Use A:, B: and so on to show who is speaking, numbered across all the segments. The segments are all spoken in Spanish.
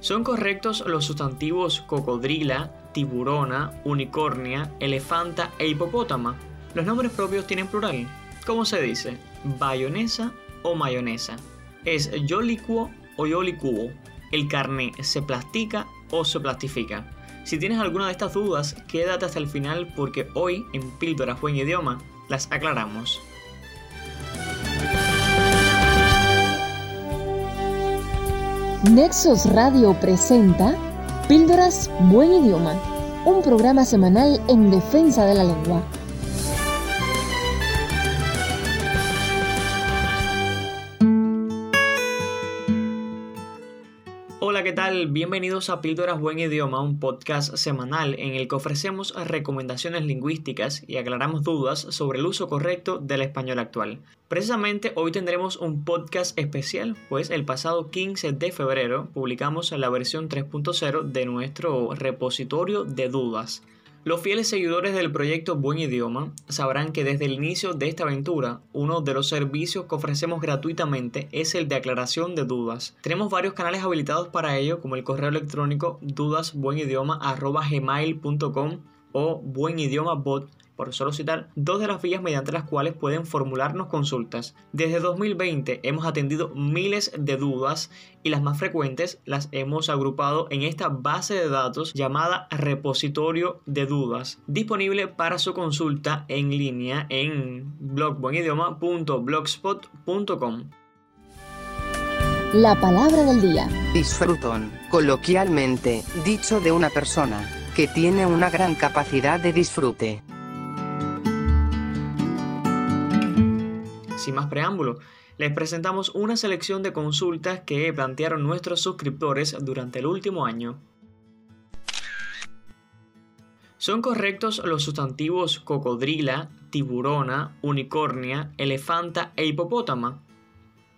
A: ¿Son correctos los sustantivos cocodrila, tiburona, unicornia, elefanta e hipopótama? ¿Los nombres propios tienen plural? ¿Cómo se dice? ¿Bayonesa o mayonesa? ¿Es yo licuo o yo licuo? ¿El carné se plastica o se plastifica? Si tienes alguna de estas dudas, quédate hasta el final porque hoy en Píldoras Buen Idioma las aclaramos.
B: Nexos Radio presenta Píldoras Buen Idioma, un programa semanal en defensa de la lengua.
A: Hola, ¿qué tal? Bienvenidos a Píldoras Buen Idioma, un podcast semanal en el que ofrecemos recomendaciones lingüísticas y aclaramos dudas sobre el uso correcto del español actual. Precisamente hoy tendremos un podcast especial, pues el pasado 15 de febrero publicamos la versión 3.0 de nuestro repositorio de dudas. Los fieles seguidores del proyecto Buen Idioma sabrán que desde el inicio de esta aventura, uno de los servicios que ofrecemos gratuitamente es el de aclaración de dudas. Tenemos varios canales habilitados para ello, como el correo electrónico dudasbuenidioma.gmail.com o buenidiomabot por solo citar dos de las vías mediante las cuales pueden formularnos consultas. Desde 2020 hemos atendido miles de dudas y las más frecuentes las hemos agrupado en esta base de datos llamada repositorio de dudas, disponible para su consulta en línea en blogbuenidioma.blogspot.com.
B: La palabra del día.
C: Disfrutón, coloquialmente, dicho de una persona que tiene una gran capacidad de disfrute.
A: Sin más preámbulo, les presentamos una selección de consultas que plantearon nuestros suscriptores durante el último año. ¿Son correctos los sustantivos cocodrila, tiburona, unicornia, elefanta e hipopótama?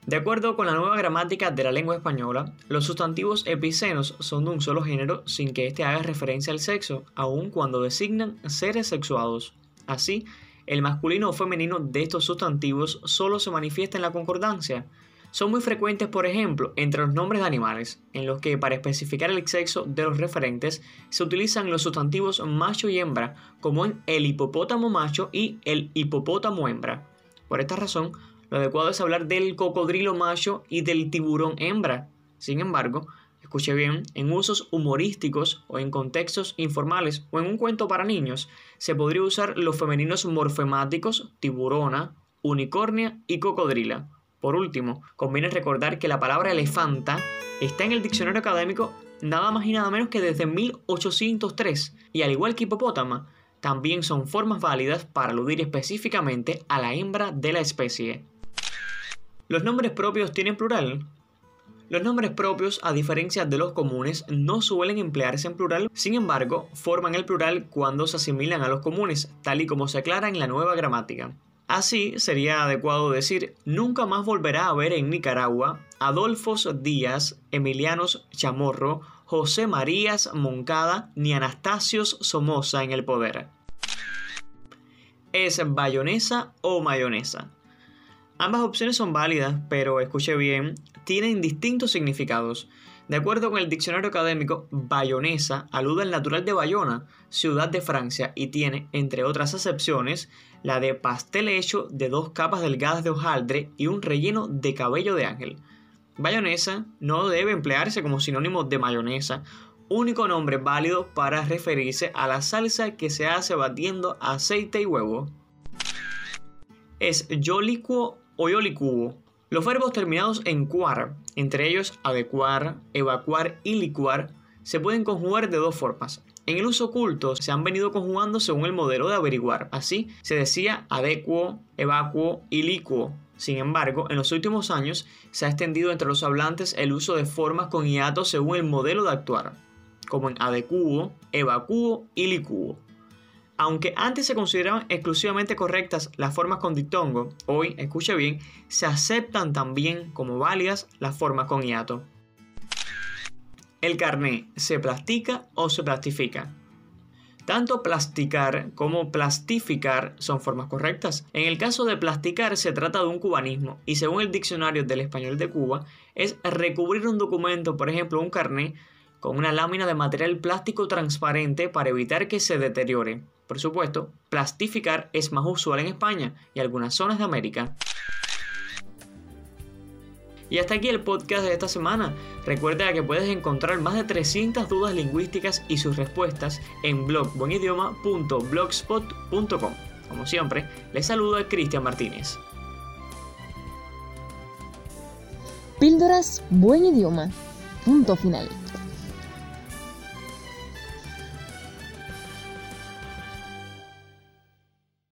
A: De acuerdo con la nueva gramática de la lengua española, los sustantivos epicenos son de un solo género sin que éste haga referencia al sexo, aun cuando designan seres sexuados. Así, el masculino o femenino de estos sustantivos solo se manifiesta en la concordancia. Son muy frecuentes, por ejemplo, entre los nombres de animales, en los que para especificar el sexo de los referentes se utilizan los sustantivos macho y hembra, como en el hipopótamo macho y el hipopótamo hembra. Por esta razón, lo adecuado es hablar del cocodrilo macho y del tiburón hembra. Sin embargo, escuche bien, en usos humorísticos o en contextos informales o en un cuento para niños, se podría usar los femeninos morfemáticos tiburona, unicornia y cocodrila. Por último, conviene recordar que la palabra elefanta está en el diccionario académico nada más y nada menos que desde 1803, y al igual que hipopótama, también son formas válidas para aludir específicamente a la hembra de la especie. ¿Los nombres propios tienen plural? Los nombres propios, a diferencia de los comunes, no suelen emplearse en plural, sin embargo, forman el plural cuando se asimilan a los comunes, tal y como se aclara en la nueva gramática. Así, sería adecuado decir, nunca más volverá a ver en Nicaragua Adolfos Díaz, Emilianos Chamorro, José Marías Moncada ni Anastasios Somoza en el poder. ¿Es bayonesa o mayonesa? Ambas opciones son válidas, pero escuche bien, tienen distintos significados. De acuerdo con el diccionario académico, bayonesa alude al natural de Bayona, ciudad de Francia, y tiene, entre otras acepciones, la de pastel hecho de dos capas delgadas de hojaldre y un relleno de cabello de ángel. Bayonesa no debe emplearse como sinónimo de mayonesa, único nombre válido para referirse a la salsa que se hace batiendo aceite y huevo. Es yo licuo Los verbos terminados en cuar, entre ellos adecuar, evacuar y licuar, se pueden conjugar de dos formas. En el uso oculto se han venido conjugando según el modelo de averiguar. Así se decía adecuo, evacuo y licuo. Sin embargo, en los últimos años se ha extendido entre los hablantes el uso de formas con hiato según el modelo de actuar, como en adecuo, evacuo y licuo. Aunque antes se consideraban exclusivamente correctas las formas con dictongo, hoy, escuche bien, se aceptan también como válidas las formas con hiato. ¿El carné se plastica o se plastifica? Tanto plasticar como plastificar son formas correctas. En el caso de plasticar se trata de un cubanismo y según el diccionario del español de Cuba es recubrir un documento, por ejemplo un carné, con una lámina de material plástico transparente para evitar que se deteriore. Por supuesto, plastificar es más usual en España y algunas zonas de América. Y hasta aquí el podcast de esta semana. Recuerda que puedes encontrar más de 300 dudas lingüísticas y sus respuestas en blogbuenidioma.blogspot.com. Como siempre, les saluda Cristian Martínez.
B: Píldoras Buen Idioma. Punto final.